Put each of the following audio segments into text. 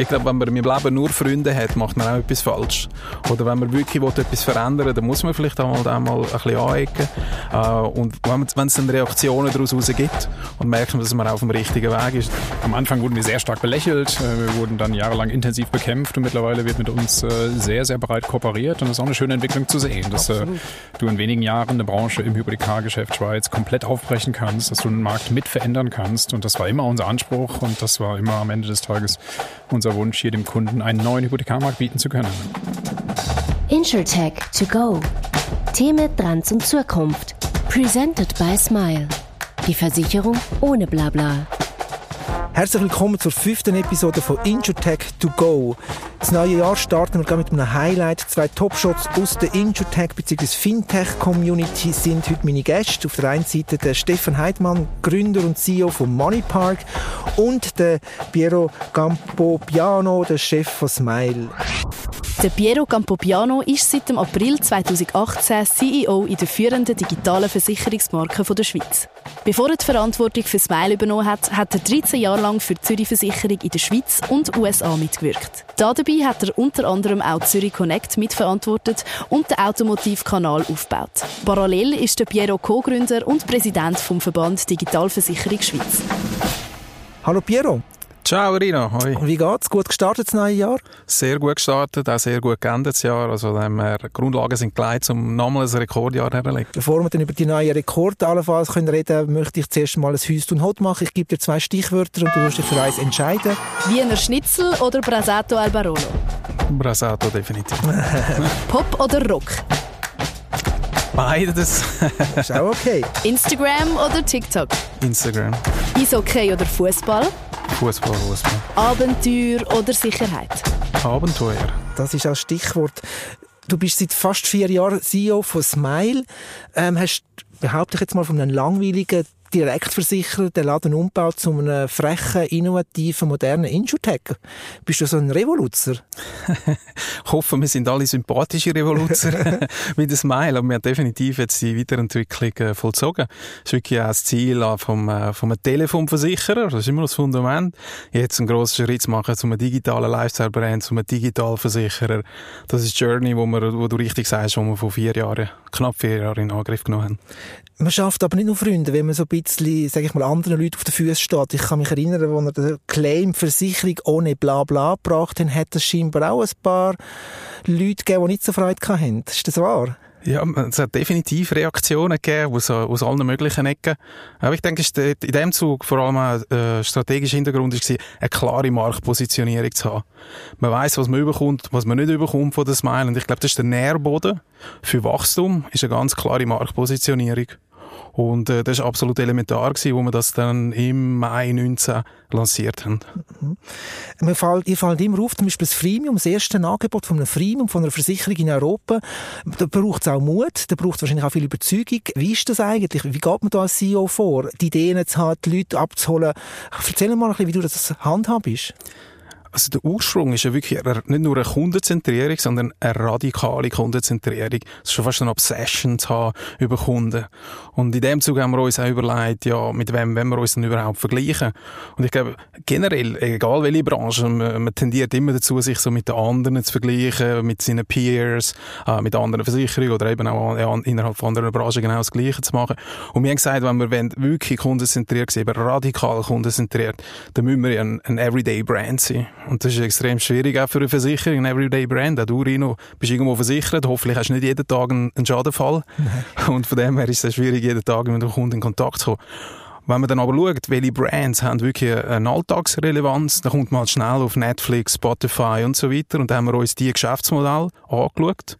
Ich glaube, wenn man im Leben nur Freunde hat, macht man auch etwas falsch. Oder wenn man wirklich etwas verändern will, dann muss man vielleicht auch mal, ein bisschen anecken. Äh, und wenn, wenn es dann Reaktionen daraus gibt und merkt man, dass man auf dem richtigen Weg ist. Am Anfang wurden wir sehr stark belächelt. Äh, wir wurden dann jahrelang intensiv bekämpft und mittlerweile wird mit uns äh, sehr, sehr breit kooperiert. Und das ist auch eine schöne Entwicklung zu sehen, dass Absolut. du in wenigen Jahren eine Branche im Hypothekargeschäft Schweiz komplett aufbrechen kannst, dass du den Markt mit verändern kannst. Und das war immer unser Anspruch und das war immer am Ende des Tages unser Wunsch, hier dem Kunden einen neuen Hypothekarmarkt bieten zu können. InsurTech to go. Themen dran zum Zukunft. Presented by Smile. Die Versicherung ohne Blabla. Herzlich willkommen zur fünften Episode von InsurTech to go. Das neue Jahr starten wir mit einem Highlight. Zwei Topshots aus der InsurTech bzw. Fintech-Community sind heute meine Gäste. Auf der einen Seite der Stefan Heidmann, Gründer und CEO von Moneypark und der Piero Campopiano, der Chef von Smile. Der Piero Campopiano ist seit dem April 2018 CEO in der führenden digitalen Versicherungsmarke der Schweiz. Bevor er die Verantwortung für Smile übernommen hat, hat er 13 Jahre lang für die Zürich Versicherung in der Schweiz und USA mitgewirkt. Dabei hat er unter anderem auch Zürich Connect mitverantwortet und den Automotivkanal aufgebaut. Parallel ist der Piero Co-Gründer und Präsident vom Verband Digitalversicherung Schweiz. Hallo Piero. Ciao Rino, hoi. Wie geht's? Gut gestartet das neue Jahr? Sehr gut gestartet, auch sehr gut geendet das Jahr. Also wir, Grundlagen sind gelegt, um nochmal ein Rekordjahr herzulegen. Bevor wir dann über die neuen Rekorde allenfalls können reden möchte ich zuerst mal ein Hüst und Hot machen. Ich gebe dir zwei Stichwörter und du musst dich für eins entscheiden. Wiener Schnitzel oder Brasato al Barolo? Brasato definitiv. Pop oder Rock? Beides. ist auch okay. Instagram oder TikTok? Instagram. Eishockey oder Fußball? Fußball, Fußball. Abenteuer oder Sicherheit? Abenteuer. Das ist als Stichwort. Du bist seit fast vier Jahren CEO von Smile. Ähm, hast, behaupte ich jetzt mal, von einem langweiligen Direktversicherer den Laden umbaut zu einem frechen, innovativen, modernen Insurtech. Bist du so ein Revoluzer? ich hoffe, wir sind alle sympathische Revoluzer wie das Smile, aber wir haben definitiv jetzt die Weiterentwicklung äh, vollzogen. Das ist wirklich auch das Ziel äh, vom, äh, vom Telefonversicherer, das ist immer das Fundament. Jetzt einen grossen Schritt zu machen zu einem digitalen Lifestyle-Brand, zu einem Digitalversicherer. Das ist die Journey, wo, wir, wo du richtig sagst, wo wir vor vier Jahren, knapp vier Jahre in Angriff genommen haben. Man schafft aber nicht nur Freunde, wenn man so ein bisschen, sage ich mal, anderen Leuten auf den Füßen steht. Ich kann mich erinnern, als er den Claim Versicherung ohne Blabla gebracht hat, hat es scheinbar auch ein paar Leute gegeben, die nicht so Freude hatten. Ist das wahr? Ja, es hat definitiv Reaktionen gegeben aus, aus allen möglichen Ecken. Aber ich denke, in dem Zug vor allem ein äh, strategischer Hintergrund war, eine klare Marktpositionierung zu haben. Man weiß, was man überkommt, was man nicht überkommt von der Smile. Und ich glaube, das ist der Nährboden für Wachstum, ist eine ganz klare Marktpositionierung. Und äh, das war absolut elementar, gewesen, wo wir das dann im Mai 19 lanciert haben. Mhm. Mir fällt, ihr fällt immer auf, zum Beispiel das Freemium, das erste Angebot von einem Freemium, von einer Versicherung in Europa. Da braucht es auch Mut, da braucht es wahrscheinlich auch viel Überzeugung. Wie ist das eigentlich? Wie geht man da als CEO vor, die Ideen zu haben, die Leute abzuholen? Erzähl mal ein bisschen, wie du das handhabst. Also der Ursprung ist ja wirklich nicht nur eine Kundenzentrierung, sondern eine radikale Kundenzentrierung. Es ist schon fast eine Obsession zu haben über Kunden. Und in dem Zug haben wir uns auch überlegt, ja, mit wem wollen wir uns denn überhaupt vergleichen? Und ich glaube, generell, egal welche Branche, man, man tendiert immer dazu, sich so mit den anderen zu vergleichen, mit seinen Peers, äh, mit anderen Versicherungen oder eben auch ja, innerhalb von anderen Branchen genau das Gleiche zu machen. Und wir haben gesagt, wenn wir wirklich kundenzentriert sind, eben radikal kundenzentriert, dann müssen wir ein, ein Everyday Brand sein. Und das ist extrem schwierig auch für eine Versicherung, ein Everyday Brand. Auch du, Rino, bist irgendwo versichert. Hoffentlich hast du nicht jeden Tag einen, Schadenfall. Nein. Und von dem her ist es schwierig, jeden Tag mit dem Kunden in Kontakt zu kommen. Wenn man dann aber schaut, welche Brands haben wirklich eine Alltagsrelevanz, dann kommt man halt schnell auf Netflix, Spotify und so weiter. Und dann haben wir uns die Geschäftsmodelle angeschaut.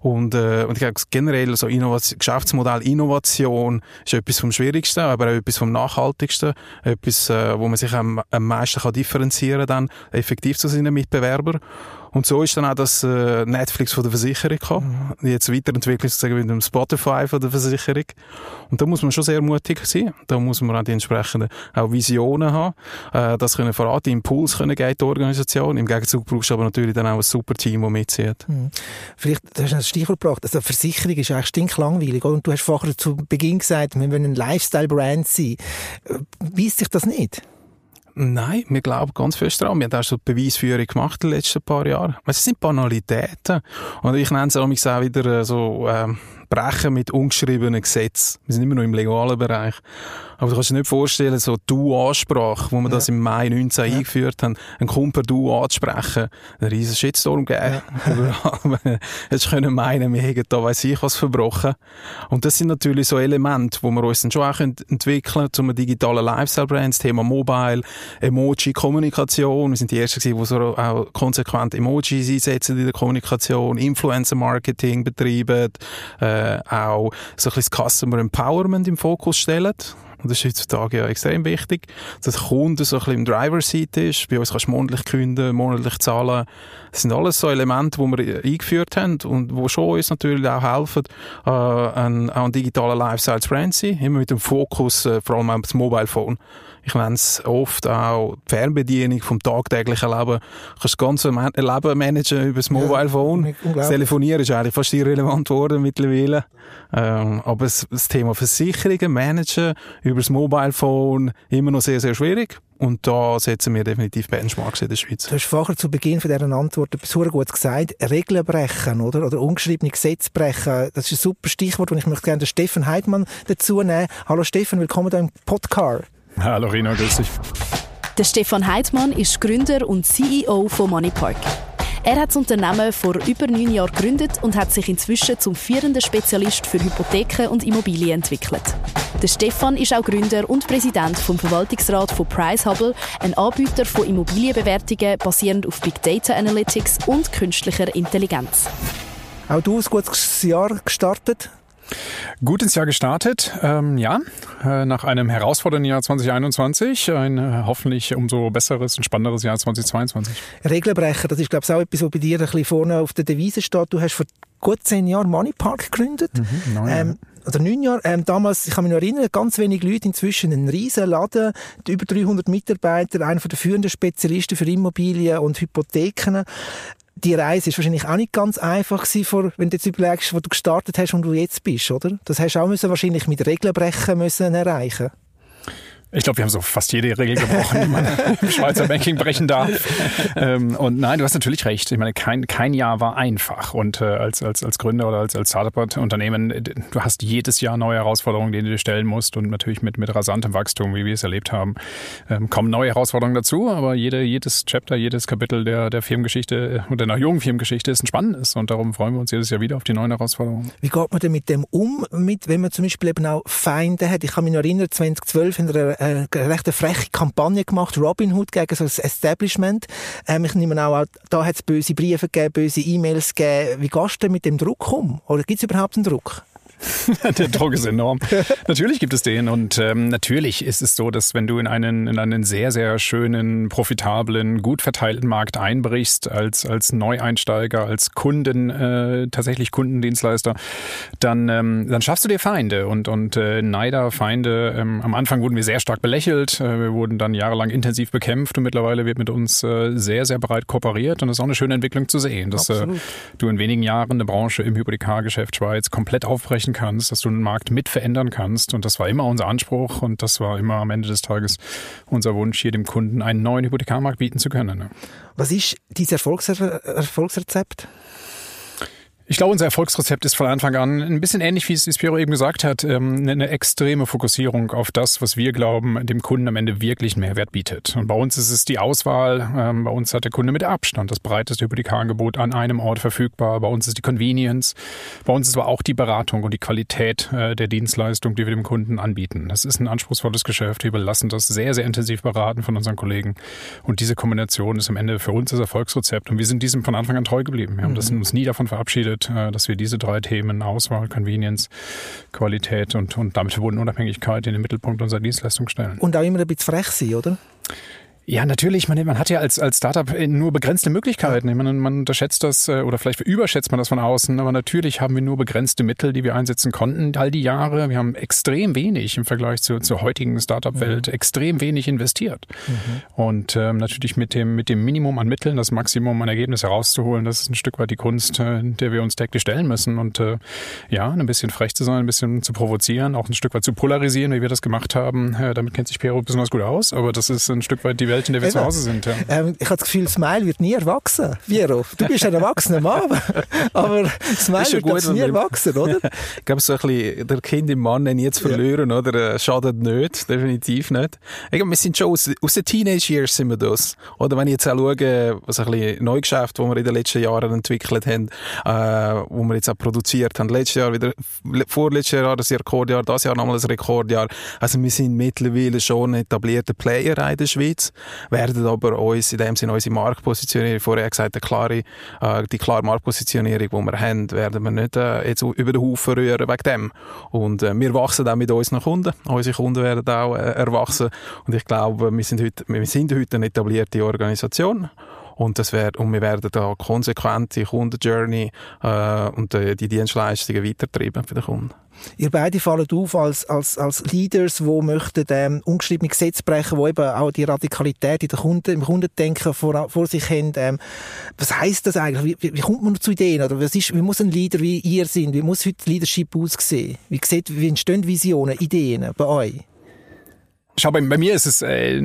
Und, äh, und ich glaube generell so Innovation, Geschäftsmodell Innovation ist etwas vom Schwierigsten, aber auch etwas vom Nachhaltigsten, etwas, äh, wo man sich am, am meisten kann differenzieren dann effektiv zu seinen Mitbewerbern. Und so ist dann auch das äh, Netflix von der Versicherung gekommen. Mhm. Jetzt weiterentwickelt sozusagen mit dem Spotify von der Versicherung. Und da muss man schon sehr mutig sein. Da muss man auch die entsprechenden auch Visionen haben, äh, das können verraten, Impuls können geben die Organisation. Im Gegenzug brauchst du aber natürlich dann auch ein super Team, das mitzieht. Mhm. Vielleicht, du hast ein Stichwort gebracht, also Versicherung ist eigentlich stinklangweilig? Und du hast vorher zu Beginn gesagt, wir wollen ein Lifestyle-Brand sein. Weiss sich das nicht? Nein, wir glauben ganz fest daran. Wir haben auch schon Beweisführung gemacht in den letzten paar Jahren. Es sind Banalitäten. Und ich nenne es auch wieder äh, so, ähm, brechen mit ungeschriebenen Gesetzen. Wir sind immer noch im legalen Bereich. Aber du kannst dir nicht vorstellen, so Du-Ansprache, wo wir ja. das im Mai 19 ja. eingeführt haben, einen Kumpel Du anzusprechen, einen riesen Shitstorm gegeben. Ja. Jetzt können meinen, wir hätten da weiss ich was verbrochen. Und das sind natürlich so Elemente, wo wir uns dann schon auch entwickeln können, zum digitalen Lifestyle-Brand, das Thema Mobile, Emoji-Kommunikation. Wir sind die Ersten gewesen, die so auch konsequent Emojis einsetzen in der Kommunikation, Influencer-Marketing betreiben, äh, auch so ein bisschen das Customer Empowerment im Fokus stellen. Und das ist heutzutage ja extrem wichtig, dass der Kunde so ein bisschen im Driver-Seat ist. Bei uns kannst du monatlich künden, monatlich zahlen. Das sind alles so Elemente, die wir eingeführt haben und die schon uns natürlich auch helfen, äh, ein, auch ein digitaler Lifestyle zu sein. Immer mit dem Fokus äh, vor allem auf das Mobile Phone. Ich nenne es oft auch die Fernbedienung vom tagtäglichen Leben. Du kannst das ganze Leben managen über das Mobile Phone. Ja, Telefonieren ist eigentlich fast irrelevant geworden mittlerweile. Ähm, aber das, das Thema Versicherungen managen über das Mobile Phone immer noch sehr, sehr schwierig. Und da setzen wir definitiv Benchmarks in der Schweiz. Du hast vorher zu Beginn von dieser Antwort etwas gut gesagt. Regeln brechen, oder? Oder ungeschriebene Gesetze brechen. Das ist ein super Stichwort und ich möchte gerne den Steffen Heidmann dazu nehmen. Hallo Steffen, willkommen hier im Podcast. Hallo Rino, grüß dich. Der Stefan Heidmann ist Gründer und CEO von Moneypark. Er hat das Unternehmen vor über neun Jahren gegründet und hat sich inzwischen zum führenden Spezialist für Hypotheken und Immobilien entwickelt. Der Stefan ist auch Gründer und Präsident vom Verwaltungsrat von PriceHubble, ein Anbieter von Immobilienbewertungen basierend auf Big Data Analytics und künstlicher Intelligenz. Auch du hast ein gutes Jahr gestartet. Gut ins Jahr gestartet, ähm, ja, äh, nach einem herausfordernden Jahr 2021, ein äh, hoffentlich umso besseres und spannenderes Jahr 2022. Regelbrecher, das ist glaube ich auch etwas, was bei dir ein bisschen vorne auf der Devise steht. Du hast vor gut zehn Jahren Moneypark gegründet. Mhm, neun, ähm, oder neun Jahre. Ähm, damals, ich kann mich noch erinnern, ganz wenig Leute, inzwischen ein riesen Laden, über 300 Mitarbeiter, einer der führenden Spezialisten für Immobilien und Hypotheken die Reise ist wahrscheinlich auch nicht ganz einfach gewesen, wenn du jetzt überlegst, wo du gestartet hast und wo du jetzt bist, oder? Das hast du auch müssen wahrscheinlich mit Regeln brechen müssen erreichen. Ich glaube, wir haben so fast jede Regel gebrochen, die man im Schweizer Banking brechen darf. Ähm, und nein, du hast natürlich recht. Ich meine, kein, kein Jahr war einfach. Und äh, als, als, als Gründer oder als, als Startup-Unternehmen, du hast jedes Jahr neue Herausforderungen, denen du dir stellen musst. Und natürlich mit, mit rasantem Wachstum, wie wir es erlebt haben, ähm, kommen neue Herausforderungen dazu. Aber jede, jedes Chapter, jedes Kapitel der, der Firmengeschichte oder der jungen Firmengeschichte ist ein spannendes. Und darum freuen wir uns jedes Jahr wieder auf die neuen Herausforderungen. Wie geht man denn mit dem um, mit, wenn man zum Beispiel eben auch Feinde hat? Ich kann mich noch erinnern, 2012 in einer äh, recht eine freche Kampagne gemacht, Robinhood gegen so das Establishment. Ähm, ich nehme auch, da hat es böse Briefe gegeben, böse E-Mails gegeben. Wie gehst du denn mit dem Druck um? Oder gibt es überhaupt einen Druck? der Druck ist enorm. natürlich gibt es den und ähm, natürlich ist es so, dass wenn du in einen, in einen sehr, sehr schönen, profitablen, gut verteilten Markt einbrichst, als, als Neueinsteiger, als Kunden, äh, tatsächlich Kundendienstleister, dann, ähm, dann schaffst du dir Feinde und, und äh, Neider, Feinde. Ähm, am Anfang wurden wir sehr stark belächelt, äh, wir wurden dann jahrelang intensiv bekämpft und mittlerweile wird mit uns äh, sehr, sehr breit kooperiert und das ist auch eine schöne Entwicklung zu sehen, dass äh, du in wenigen Jahren eine Branche im Hypothekargeschäft Schweiz komplett aufbrechen beeinflussen kannst, dass du den Markt mit verändern kannst. Und das war immer unser Anspruch und das war immer am Ende des Tages unser Wunsch, hier dem Kunden einen neuen Hypothekarmarkt bieten zu können. Ne? Was ist dieses Erfolgsre Erfolgsrezept? Ich glaube, unser Erfolgsrezept ist von Anfang an ein bisschen ähnlich, wie es Spiro eben gesagt hat, ähm, eine extreme Fokussierung auf das, was wir glauben, dem Kunden am Ende wirklich Mehrwert bietet. Und bei uns ist es die Auswahl. Ähm, bei uns hat der Kunde mit Abstand das breiteste Hypothekarangebot an einem Ort verfügbar. Bei uns ist die Convenience. Bei uns ist aber auch die Beratung und die Qualität äh, der Dienstleistung, die wir dem Kunden anbieten. Das ist ein anspruchsvolles Geschäft. Wir überlassen das sehr, sehr intensiv beraten von unseren Kollegen. Und diese Kombination ist am Ende für uns das Erfolgsrezept. Und wir sind diesem von Anfang an treu geblieben. Wir haben mhm. uns nie davon verabschiedet, äh, dass wir diese drei Themen Auswahl, Convenience, Qualität und, und damit verbundene Unabhängigkeit in den Mittelpunkt unserer Dienstleistung stellen. Und auch immer ein bisschen frech sein, oder? Ja, natürlich. Man, man hat ja als, als Startup äh, nur begrenzte Möglichkeiten. Man, man unterschätzt das äh, oder vielleicht überschätzt man das von außen. Aber natürlich haben wir nur begrenzte Mittel, die wir einsetzen konnten all die Jahre. Wir haben extrem wenig im Vergleich zu, zur heutigen Startup-Welt, mhm. extrem wenig investiert. Mhm. Und ähm, natürlich mit dem, mit dem Minimum an Mitteln das Maximum an Ergebnis herauszuholen, das ist ein Stück weit die Kunst, äh, der wir uns täglich stellen müssen. Und äh, ja, ein bisschen frech zu sein, ein bisschen zu provozieren, auch ein Stück weit zu polarisieren, wie wir das gemacht haben. Äh, damit kennt sich Pero besonders gut aus. Aber das ist ein Stück weit die Der wir zu Hause sind. Ja. Ähm, ich habe das Gefühl, Smile wird nie erwachsen. Viro, du bist ein erwachsener Mann, aber Smile wird gut, nie erwachsen, oder? ich glaube, so ein bisschen der Kind im Mann nie zu verlieren, ja. oder? Äh, schadet nicht, definitiv nicht. Ich glaube, wir sind schon aus, aus den Teenage Years sind wir das. Oder wenn ich jetzt auch schaue, was ein bisschen Neugeschäft, das wir in den letzten Jahren entwickelt haben, äh, wo wir jetzt auch produziert haben. Letztes Jahr wieder, vorletztes Jahr das Rekordjahr, das Jahr nochmal ein Rekordjahr. Also wir sind mittlerweile schon ein etablierter Player in der Schweiz werden aber uns in dem Sinne unsere Marktpositionierung, vorher gesagt, die klare, äh, die klare Marktpositionierung, die wir haben, werden wir nicht äh, jetzt über den Haufen rühren wegen dem. Und äh, wir wachsen auch mit unseren Kunden. Unsere Kunden werden auch äh, erwachsen. Und ich glaube, wir sind heute, wir sind heute eine etablierte Organisation. Und, das wär, und wir werden da konsequent die Kundenjourney äh, und äh, die Dienstleistungen weitertreiben für den Kunden. Ihr beide fallen auf als, als, als Leaders, die möchten ähm, ungeschriebene Gesetze brechen, die eben auch die Radikalität in der Kunden, im Kundendenken vor, vor sich haben. Ähm, was heisst das eigentlich? Wie, wie, kommt man zu Ideen? Oder was ist, wie muss ein Leader wie ihr sein? Wie muss heute Leadership aussehen? Wie, sieht, wie entstehen Visionen, Ideen bei euch? Schau, bei, bei mir ist es, äh,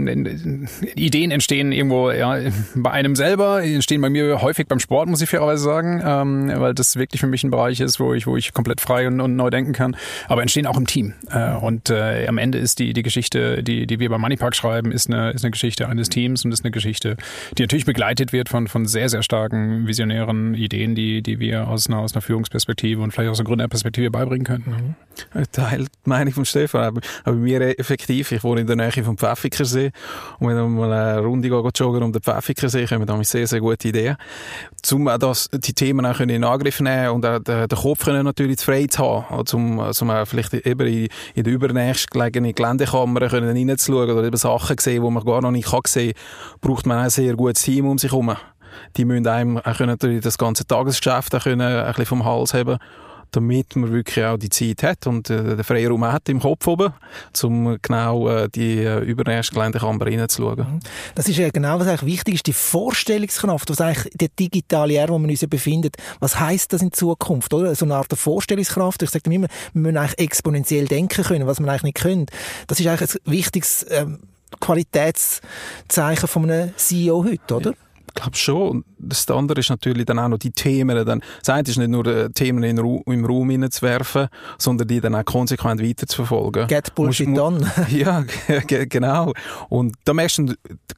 Ideen entstehen irgendwo ja, bei einem selber, entstehen bei mir häufig beim Sport, muss ich fairerweise sagen, ähm, weil das wirklich für mich ein Bereich ist, wo ich, wo ich komplett frei und, und neu denken kann, aber entstehen auch im Team. Äh, und äh, am Ende ist die, die Geschichte, die, die wir bei Moneypark schreiben, ist eine, ist eine Geschichte eines Teams und ist eine Geschichte, die natürlich begleitet wird von, von sehr, sehr starken visionären Ideen, die, die wir aus einer, aus einer Führungsperspektive und vielleicht aus einer Gründerperspektive beibringen könnten. Mhm. Teil meine ich von Stefan, aber, aber mir effektiv, ich wohne wohne in der Nähe vom Pfäffikensee. Und wenn wir mal eine Runde gehen, joggen um den Pfäffikensee, kommen wir sehr, sehr gute Ideen. Um das, die Themen auch in Angriff nehmen und auch den, Kopf können natürlich frei zu haben. Um, um vielleicht eben in, in der übernächst gelegenen Geländekammer reinzuschauen oder eben Sachen sehen, die man gar noch nicht sehen kann, braucht man ein sehr gutes Team um sich herum. Die müssen einem auch können das ganze Tagesgeschäft auch können ein bisschen vom Hals haben damit man wirklich auch die Zeit hat und äh, den Freiraum hat im Kopf oben, um genau äh, die äh, übernächste Geländekammer reinzuschauen. Mhm. Das ist ja genau, was eigentlich wichtig ist, die Vorstellungskraft, was eigentlich der digitale Jahr, wo man uns befindet, was heißt das in Zukunft, oder? So eine Art der Vorstellungskraft. Ich sage immer, wir müssen eigentlich exponentiell denken können, was man eigentlich nicht können. Das ist eigentlich ein wichtiges ähm, Qualitätszeichen von einem CEO heute, oder? Ja glaube schon. Das andere ist natürlich dann auch noch die Themen. Dann, das eine ist nicht nur äh, Themen in, im Raum hineinzuwerfen, sondern die dann auch konsequent weiterzuverfolgen. Get Bullshit done. ja, genau. Und da merkst du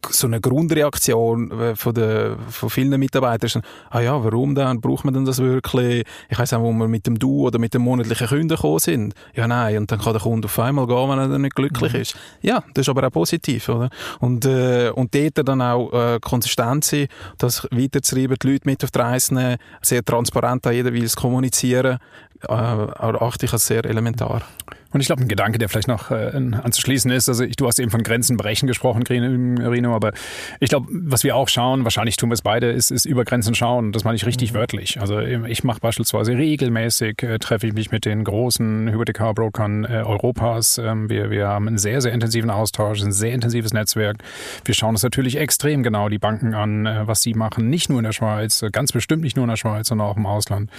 so eine Grundreaktion äh, von, der, von vielen Mitarbeitern. Ah ja, warum dann? Braucht man denn das wirklich? Ich weiss auch, wo wir mit dem Du oder mit dem monatlichen Kunden gekommen sind. Ja, nein. Und dann kann der Kunde auf einmal gehen, wenn er dann nicht glücklich mhm. ist. Ja, das ist aber auch positiv, oder? Und, äh, und dort dann auch äh, konsistent sein das weiterzutreiben, die Leute mit auf die Reise nehmen, sehr transparent an jeder Weise kommunizieren, äh, achte ich als sehr elementar. Und ich glaube, ein Gedanke, der vielleicht noch äh, anzuschließen ist, also ich, du hast eben von Grenzen brechen gesprochen, Rino, aber ich glaube, was wir auch schauen, wahrscheinlich tun wir es beide, ist, ist über Grenzen schauen. Das meine ich richtig mhm. wörtlich. Also ich mache beispielsweise regelmäßig, äh, treffe ich mich mit den großen Hypothekarbrokern äh, Europas. Ähm, wir, wir haben einen sehr, sehr intensiven Austausch, ein sehr intensives Netzwerk. Wir schauen uns natürlich extrem genau die Banken an, äh, was sie machen, nicht nur in der Schweiz, äh, ganz bestimmt nicht nur in der Schweiz, sondern auch im Ausland.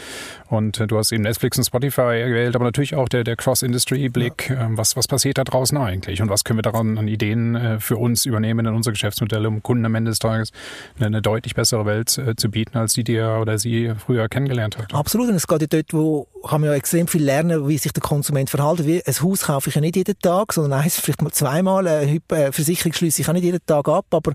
Und äh, du hast eben Netflix und Spotify gewählt, aber natürlich auch der, der Cross-Industry Blick, ja. Ähm, was, was passiert da draußen eigentlich und was können wir daran an Ideen äh, für uns übernehmen in unser Geschäftsmodell, um Kunden am Ende des Tages eine, eine deutlich bessere Welt äh, zu bieten, als die, die er oder sie früher kennengelernt hat. Absolut, und es geht ja dort, wo kann man ja extrem viel lernen, wie sich der Konsument verhält. Wie, ein Haus kaufe ich ja nicht jeden Tag, sondern eins vielleicht mal zweimal. Eine Versicherung schließe ich auch nicht jeden Tag ab, aber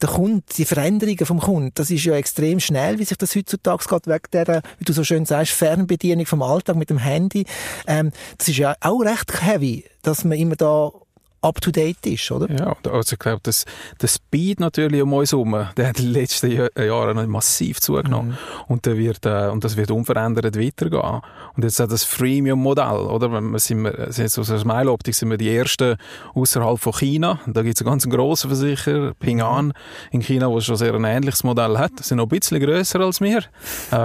der Kunde, die Veränderungen vom Kunden, das ist ja extrem schnell, wie sich das heutzutage geht, wegen der, wie du so schön sagst, Fernbedienung vom Alltag mit dem Handy. Ähm, das ist ja auch recht heavy, dass man immer da up to date ist, oder? Ja, also ich glaube, das, der Speed natürlich um uns herum, der hat in den letzten Jahren massiv zugenommen. Mhm. Und, der wird, äh, und das wird unverändert weitergehen. Und jetzt auch das Freemium-Modell, oder? Wir sind wir, sind aus der Smile-Optik sind wir die Ersten außerhalb von China. Da gibt es einen ganz grossen Versicherer, Ping An, in China, der schon sehr ein ähnliches Modell hat. Die sind noch ein bisschen grösser als wir. ähm,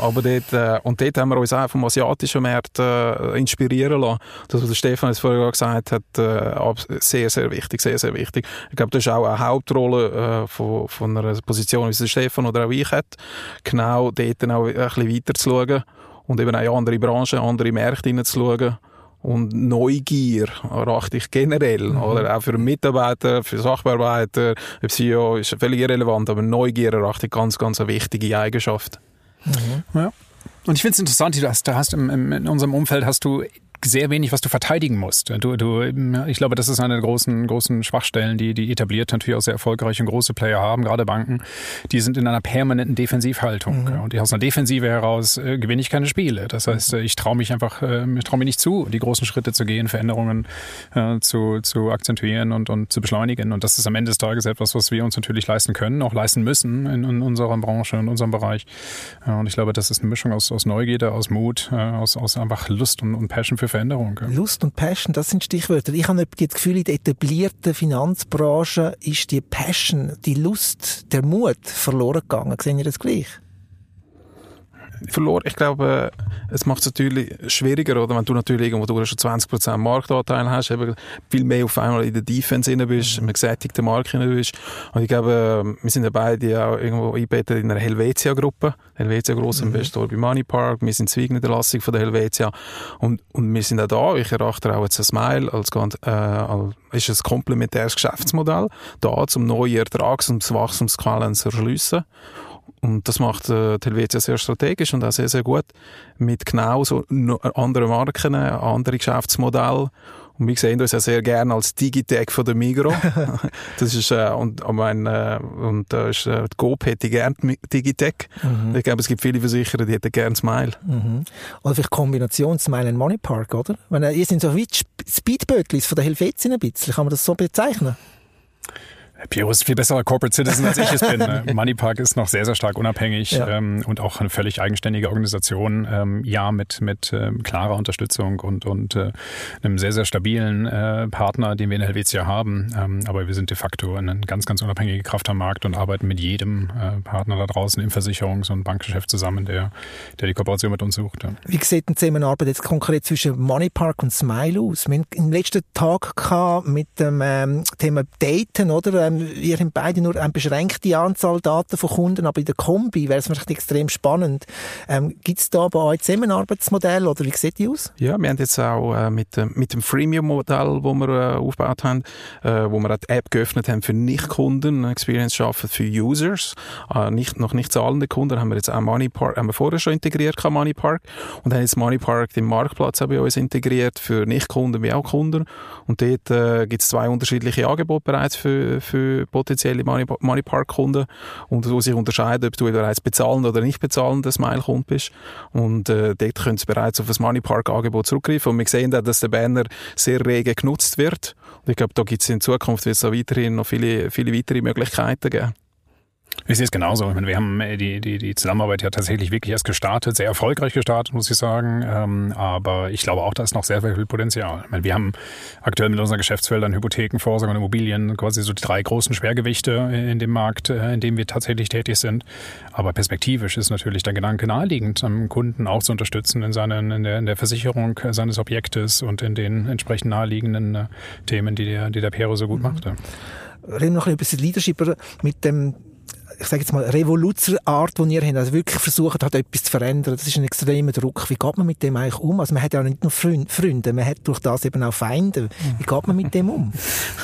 aber dort, äh, und dort haben wir uns auch vom asiatischen Markt äh, inspirieren lassen. Das, was der Stefan jetzt vorher gesagt hat, äh, sehr, sehr wichtig, sehr, sehr wichtig. Ich glaube, das ist auch eine Hauptrolle äh, von, von einer Position, wie der Stefan oder auch ich hat, genau dort dann auch ein bisschen weiter zu schauen und eben auch in andere Branchen, andere Märkte hineinzuschauen. Und Neugier erachte ich generell, mhm. oder auch für Mitarbeiter, für Sachbearbeiter, für CEO ist völlig irrelevant, aber Neugier erachte ich ganz, ganz eine wichtige Eigenschaft. Mhm. Ja. Und ich finde es interessant, du hast, du hast im, im, in unserem Umfeld hast du sehr wenig, was du verteidigen musst. Du, du, ich glaube, das ist eine der großen, großen Schwachstellen, die, die etabliert natürlich auch sehr erfolgreiche und große Player haben, gerade Banken. Die sind in einer permanenten Defensivhaltung. Mhm. Und aus einer Defensive heraus äh, gewinne ich keine Spiele. Das heißt, äh, ich traue mich einfach, äh, ich traue mir nicht zu, die großen Schritte zu gehen, Veränderungen äh, zu, zu akzentuieren und, und zu beschleunigen. Und das ist am Ende des Tages etwas, was wir uns natürlich leisten können, auch leisten müssen in, in unserer Branche, in unserem Bereich. Äh, und ich glaube, das ist eine Mischung aus, aus Neugierde, aus Mut, äh, aus, aus einfach Lust und, und Passion für für Veränderung. Lust und Passion, das sind Stichwörter. Ich habe das Gefühl, in der etablierten Finanzbranche ist die Passion, die Lust, der Mut verloren gegangen. Sehen ihr das gleich? Verloren. Ich glaube, es macht es natürlich schwieriger, oder? Wenn du natürlich irgendwo du schon 20% Marktanteil hast, eben viel mehr auf einmal in der Defense drin bist, mhm. im gesättigten Markt drin bist. Und ich glaube, wir sind ja beide auch irgendwo eingebettet in einer Helvetia-Gruppe. Helvetia, grosser mhm. Investor bei Money Park. Wir sind Zweigniederlassung von der Helvetia. Und, und wir sind auch da. Ich erachte auch jetzt ein Smile als, ganz, äh, als ist ein komplementäres Geschäftsmodell, da, um neue Ertrags- und Wachstumsquellen zu erschliessen. Und das macht äh, die Helvetia sehr strategisch und auch sehr, sehr gut mit genau so anderen Marken, anderen Geschäftsmodellen. Und wir sehen uns ja sehr gerne als Digitech von der Migro. das ist, äh, und, ich meine, äh, und da ist, äh, die Coop hätte gerne Digitech. Mhm. Ich glaube, es gibt viele Versicherer, die hätten gerne Smile. Mhm. Oder vielleicht Kombination Smile und Money Park, oder? Wenn, ihr sind so wie Speedbötlis von der Helvetia ein bisschen, kann man das so bezeichnen? Piero ist viel besserer Corporate Citizen, als ich es bin. Ne? Moneypark ist noch sehr, sehr stark unabhängig ja. ähm, und auch eine völlig eigenständige Organisation. Ähm, ja, mit, mit ähm, klarer Unterstützung und, und äh, einem sehr, sehr stabilen äh, Partner, den wir in Helvetia haben. Ähm, aber wir sind de facto eine ganz, ganz unabhängige Kraft am Markt und arbeiten mit jedem äh, Partner da draußen im Versicherungs- und Bankgeschäft zusammen, der, der die Kooperation mit uns sucht. Ja. Wie sieht denn Zusammenarbeit jetzt konkret zwischen Moneypark und Smile aus? Wir haben im letzten Tag mit dem ähm, Thema Daten, oder? Ähm, ihr habt beide nur eine beschränkte Anzahl Daten von Kunden, aber in der Kombi wäre es vielleicht extrem spannend. Ähm, Gibt es da bei euch Zusammenarbeitsmodell oder wie sieht die aus? Ja, wir haben jetzt auch äh, mit, mit dem Freemium-Modell, wo wir äh, aufgebaut haben, äh, wo wir die App geöffnet haben für Nicht-Kunden, Experience schaffen für Users, äh, nicht, noch nicht zahlende Kunden, haben wir jetzt auch Money Park, haben wir vorher schon integriert, Money Park, und haben jetzt Money Park den Marktplatz bei uns integriert für Nicht-Kunden wie auch Kunden. Und dort äh, gibt es zwei unterschiedliche Angebote bereits für, für für potenzielle Money, Park Kunden und wo sich unterscheiden, ob du bereits bezahlend oder nicht bezahlender Smile-Kunde bist. Und äh, dort können sie bereits auf das Money Park Angebot zurückgreifen. Und wir sehen auch, dass der Banner sehr rege genutzt wird. Und ich glaube, da gibt es in Zukunft wird es noch viele, viele weitere Möglichkeiten geben. Ich sehe es genauso. Ich meine, wir haben äh, die, die, die Zusammenarbeit ja tatsächlich wirklich erst gestartet, sehr erfolgreich gestartet, muss ich sagen. Ähm, aber ich glaube auch, da ist noch sehr, sehr viel Potenzial. Ich meine, wir haben aktuell mit unseren Geschäftsfeldern Hypotheken, Vorsorge und Immobilien quasi so die drei großen Schwergewichte in dem Markt, äh, in dem wir tatsächlich tätig sind. Aber perspektivisch ist natürlich der Gedanke naheliegend, am Kunden auch zu unterstützen in, seinen, in, der, in der Versicherung seines Objektes und in den entsprechend naheliegenden äh, Themen, die der, die der Pero so gut mhm. macht. Reden wir noch ein bisschen Leadership mit dem ich sage jetzt mal, Revoluzerart, die ihr habt, also wirklich versucht hat, etwas zu verändern. Das ist ein extremer Druck. Wie geht man mit dem eigentlich um? Also man hat ja nicht nur Freunde, man hat durch das eben auch Feinde. Wie geht man mit dem um?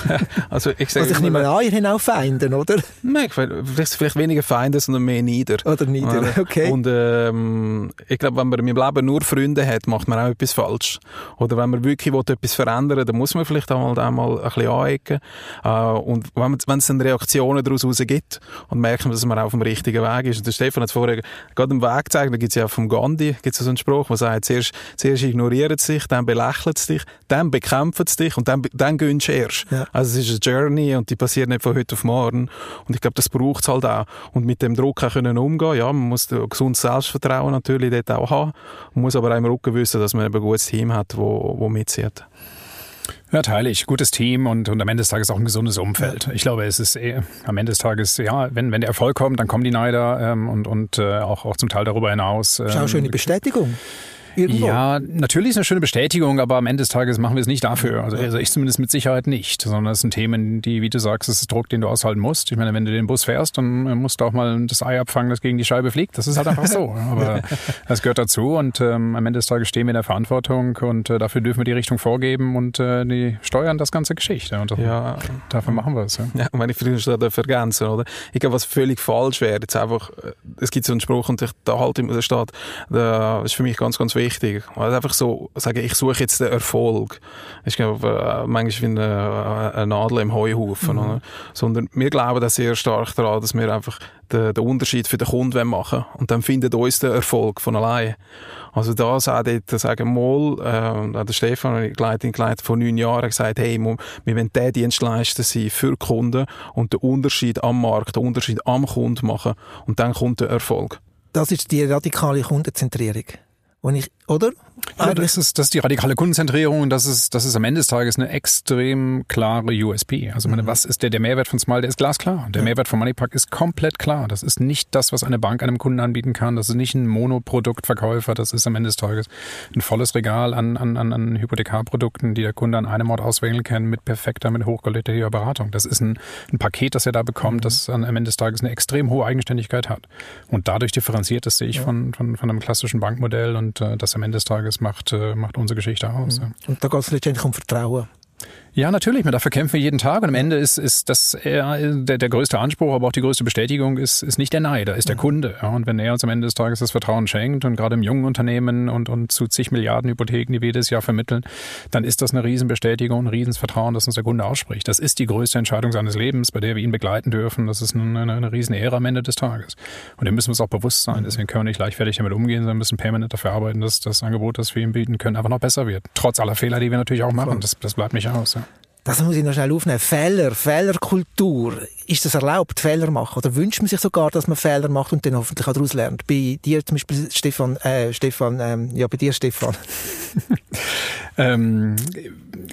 also ich, sage also ich nehme an, ihr habt auch Feinde, oder? Nein, vielleicht, vielleicht weniger Feinde, sondern mehr Nieder. Oder Nieder, okay. Und ähm, ich glaube, wenn man im Leben nur Freunde hat, macht man auch etwas falsch. Oder wenn man wirklich will, etwas verändern will, dann muss man vielleicht auch mal, ein bisschen anecken. Äh, und wenn es dann Reaktionen daraus gibt und merkt, merken, dass man auf dem richtigen Weg ist. Und der Stefan hat vorher gerade den Weg gezeigt, da gibt es ja vom Gandhi gibt's so einen Spruch, der sagt, zuerst, zuerst ignoriert es dich, dann belächelt es dich, dann bekämpft es dich und dann, dann gönnst du erst. Ja. Also es ist eine Journey und die passiert nicht von heute auf morgen. Und ich glaube, das braucht es halt auch. Und mit dem Druck auch können umgehen. Ja, man muss ein gesundes Selbstvertrauen natürlich dort auch haben. Man muss aber auch im Rücken wissen, dass man ein gutes Team hat, wo, wo mitzieht. Ja, teile ich. Gutes Team und, und am Ende des Tages auch ein gesundes Umfeld. Ich glaube, es ist eh, am Ende des Tages, ja, wenn, wenn der Erfolg kommt, dann kommen die Neider ähm, und, und äh, auch, auch zum Teil darüber hinaus. Ähm, Schau, schöne Bestätigung irgendwo. Ja, natürlich ist eine schöne Bestätigung, aber am Ende des Tages machen wir es nicht dafür. Also, also ich zumindest mit Sicherheit nicht, sondern es sind Themen, die, wie du sagst, es ist Druck, den du aushalten musst. Ich meine, wenn du den Bus fährst, dann äh, musst du auch mal das Ei abfangen, das gegen die Scheibe fliegt. Das ist halt einfach so. Aber das gehört dazu und ähm, am Ende des Tages stehen wir in der Verantwortung und äh, dafür dürfen wir die Richtung vorgeben und äh, die steuern das ganze Geschichte. Und ja. dafür machen wir es. Ja, ja wenn ich vielleicht das ergänzen, oder? Ich glaube, was völlig falsch wäre, jetzt einfach, äh, es gibt so einen Spruch und ich, da halt immer steht, das ist für mich ganz, ganz wichtig. Also einfach so sagen, ich suche jetzt den Erfolg. Ich glaube, äh, manchmal wie eine, eine Nadel im Heuhaufen. Mhm. Sondern wir glauben da sehr stark daran, dass wir einfach den, den Unterschied für den Kunden machen wollen. Und dann findet uns der Erfolg von allein. Also da auch dort sagen, mal, äh, der Stefan, ich leite geleitet vor neun Jahren, gesagt, hey, wir wollen der Dienstleister sein für die Kunden und den Unterschied am Markt, den Unterschied am Kunden machen. Und dann kommt der Erfolg. Das ist die radikale Kundenzentrierung. Und ich, oder? Ja, das ist, das ist die radikale Kundenzentrierung und das ist, das ist am Ende des Tages eine extrem klare USP. Also, meine, mhm. was ist der, der Mehrwert von Smile? Der ist glasklar. Der ja. Mehrwert von Moneypack ist komplett klar. Das ist nicht das, was eine Bank einem Kunden anbieten kann. Das ist nicht ein Monoproduktverkäufer. Das ist am Ende des Tages ein volles Regal an, an, an, an Hypothekarprodukten, die der Kunde an einem Ort auswählen kann mit perfekter, mit hochqualitativer Beratung. Das ist ein, ein Paket, das er da bekommt, mhm. das am Ende des Tages eine extrem hohe Eigenständigkeit hat. Und dadurch differenziert es sich ja. von, von, von einem klassischen Bankmodell und äh, das am Ende des Tages macht, äh, macht unsere Geschichte aus. Mhm. Und da geht es letztendlich um Vertrauen. Ja, natürlich. Dafür kämpfen wir jeden Tag. Und am Ende ist, ist das äh, der, der größte Anspruch, aber auch die größte Bestätigung ist, ist nicht der Neid, da ist der Kunde. Ja, und wenn er uns am Ende des Tages das Vertrauen schenkt und gerade im jungen Unternehmen und, und zu zig Milliarden Hypotheken, die wir jedes Jahr vermitteln, dann ist das eine Riesenbestätigung, ein Riesensvertrauen, das uns der Kunde ausspricht. Das ist die größte Entscheidung seines Lebens, bei der wir ihn begleiten dürfen. Das ist eine, eine, eine Riesenehre am Ende des Tages. Und dem müssen wir uns auch bewusst sein. Deswegen können wir nicht leichtfertig damit umgehen, sondern müssen permanent dafür arbeiten, dass das Angebot, das wir ihm bieten können, einfach noch besser wird. Trotz aller Fehler, die wir natürlich auch machen. Das, das bleibt nicht aus. Ja. Das muss ich noch schnell aufnehmen. Fehler, Fehlerkultur. Ist das erlaubt, Fehler machen? Oder wünscht man sich sogar, dass man Fehler macht und dann hoffentlich auch daraus lernt? Bei dir zum Beispiel, Stefan, äh, Stefan, ähm, ja, bei dir, Stefan. ähm,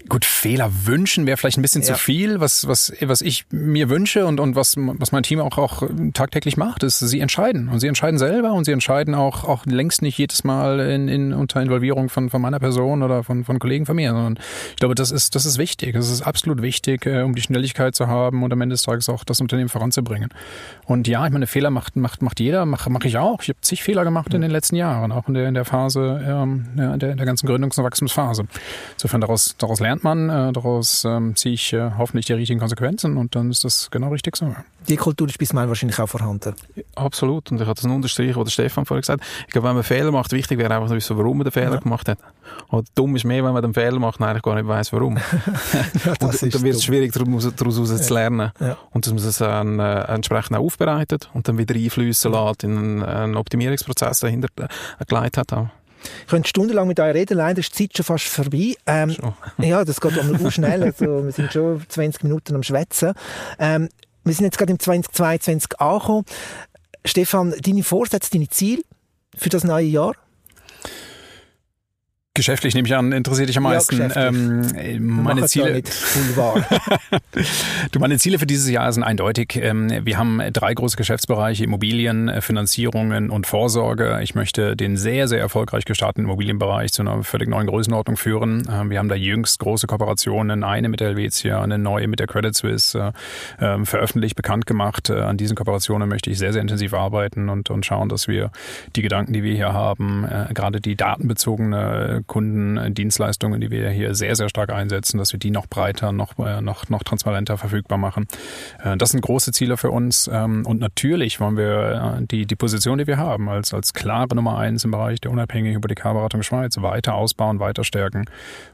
gut, Fehler wünschen wäre vielleicht ein bisschen ja. zu viel. Was, was, was ich mir wünsche und, und was, was mein Team auch, auch tagtäglich macht, ist, sie entscheiden. Und sie entscheiden selber und sie entscheiden auch, auch längst nicht jedes Mal in, in, unter Involvierung von, von meiner Person oder von, von Kollegen von mir, sondern ich glaube, das ist, das ist wichtig. Das ist absolut wichtig, äh, um die Schnelligkeit zu haben und am Ende des Tages auch das Unternehmen voranzubringen. Und ja, ich meine, Fehler macht, macht, macht jeder, mache mach ich auch. Ich habe zig Fehler gemacht in den letzten Jahren, auch in der, in der Phase, ähm, ja, der, der ganzen Gründungs- und Wachstumsphase. Insofern daraus, daraus lernt man, äh, daraus ähm, ziehe ich äh, hoffentlich die richtigen Konsequenzen und dann ist das genau richtig so. Die Kultur ist bis mal wahrscheinlich auch vorhanden. Absolut. Und ich habe das unterstrichen, was der Stefan vorher gesagt hat. Ich glaube, wenn man Fehler macht, wichtig wäre einfach wissen, warum man den Fehler ja. gemacht hat. Und dumm ist mehr, wenn man den Fehler macht und eigentlich gar nicht weiß, warum. ja, und, und dann wird es schwierig, daraus, daraus zu lernen. Ja. Und dass man es dann, äh, entsprechend auch aufbereitet und dann wieder einflüssen lässt in einen, einen Optimierungsprozess dahinter äh, geleitet hat. Auch. Ich könnte stundenlang mit euch reden, leider ist die Zeit schon fast vorbei. Ähm, ja, das geht auch schnell. Also, wir sind schon 20 Minuten am Schwätzen. Ähm, wir sind jetzt gerade im 2022 angekommen. Stefan, deine Vorsätze, deine Ziele für das neue Jahr? Geschäftlich nehme ich an, interessiert dich am meisten. Ja, ähm, meine Ziele. du, meine Ziele für dieses Jahr sind eindeutig. Ähm, wir haben drei große Geschäftsbereiche: Immobilien, Finanzierungen und Vorsorge. Ich möchte den sehr, sehr erfolgreich gestarteten Immobilienbereich zu einer völlig neuen Größenordnung führen. Ähm, wir haben da jüngst große Kooperationen, eine mit der Helvetia, eine neue mit der Credit Suisse äh, ähm, veröffentlicht, bekannt gemacht. Äh, an diesen Kooperationen möchte ich sehr, sehr intensiv arbeiten und, und schauen, dass wir die Gedanken, die wir hier haben, äh, gerade die datenbezogene Kundendienstleistungen, die wir hier sehr, sehr stark einsetzen, dass wir die noch breiter, noch, äh, noch, noch transparenter verfügbar machen. Äh, das sind große Ziele für uns. Ähm, und natürlich wollen wir äh, die, die Position, die wir haben, als, als klare Nummer eins im Bereich der unabhängigen Hypothekarberatung Schweiz weiter ausbauen, weiter stärken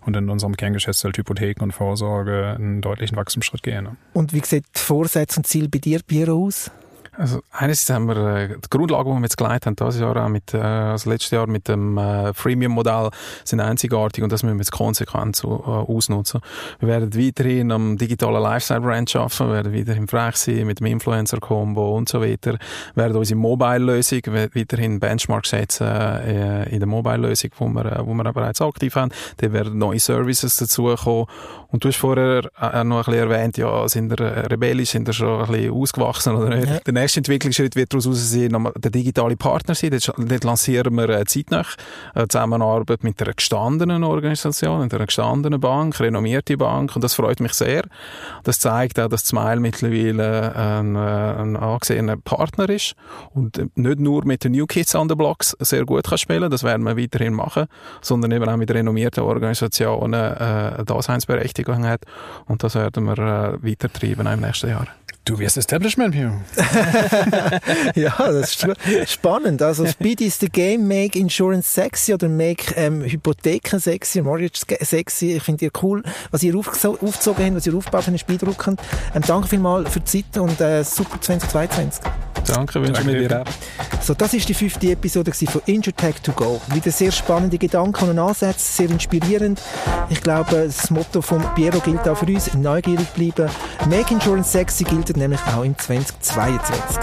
und in unserem Kerngeschäftsfeld Hypotheken und Vorsorge einen deutlichen Wachstumsschritt gehen. Und wie sieht Vorsätze und Ziel bei dir, Piero, aus? Also einerseits haben wir äh, die Grundlage, die wir jetzt geleitet haben, dieses Jahr auch mit, äh, also letztes Jahr mit dem äh, Freemium-Modell, sind einzigartig und das müssen wir jetzt konsequent so, ausnutzen. Wir werden weiterhin am digitalen Lifestyle-Brand arbeiten, werden weiterhin frech sein mit dem Influencer-Combo und so weiter, wir werden unsere Mobile-Lösung weiterhin Benchmark setzen in der Mobile-Lösung, wo wir, wo wir bereits aktiv haben. Dann werden neue Services dazukommen und du hast vorher auch noch ein bisschen erwähnt, ja, sind wir rebellisch, sind wir schon ein bisschen ausgewachsen oder nicht? Ja. Der nächste Entwicklungsschritt wird daraus aussehen, der digitale Partner sein. Dort, dort lancieren wir äh, zeitnah eine Zusammenarbeit mit einer gestandenen Organisation, mit einer gestandenen Bank, renommierte Bank und das freut mich sehr. Das zeigt auch, dass Smile mittlerweile ein, äh, ein angesehener Partner ist und nicht nur mit den New Kids on the Blocks sehr gut kann spielen, das werden wir weiterhin machen, sondern eben auch mit renommierten Organisationen äh, Daseinsberechtigung Berechtigung hat. Und das werden wir äh, weitertreiben im nächsten Jahr. Du wirst Establishment hier. ja, das ist spannend. Also Speed is the game, make insurance sexy oder make ähm, Hypotheken sexy, mortgage sexy. Ich finde ihr cool, was ihr aufgezogen habt, was ihr aufgebaut habt in Speedrucken. Ähm, danke vielmals für die Zeit und äh, super 2022. Danke, wünsche mir dir auch. So, das ist die fünfte Episode von InsurTech to go. Wieder sehr spannende Gedanken und Ansätze, sehr inspirierend. Ich glaube, das Motto von Piero gilt auch für uns, neugierig bleiben. Make Insurance sexy gilt nämlich auch im 2022.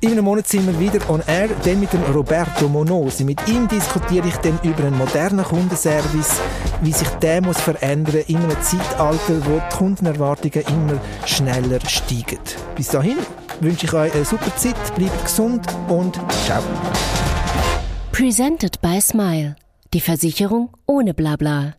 In einem Monat sind wir wieder on air, dann mit dem Roberto Monosi. Mit ihm diskutiere ich dann über einen modernen Kundenservice, wie sich der muss verändern in einem Zeitalter, wo die Kundenerwartungen immer schneller steigen. Bis dahin wünsche ich euch eine super Zeit, bleibt gesund und ciao. Presented by Smile. Die Versicherung ohne Blabla.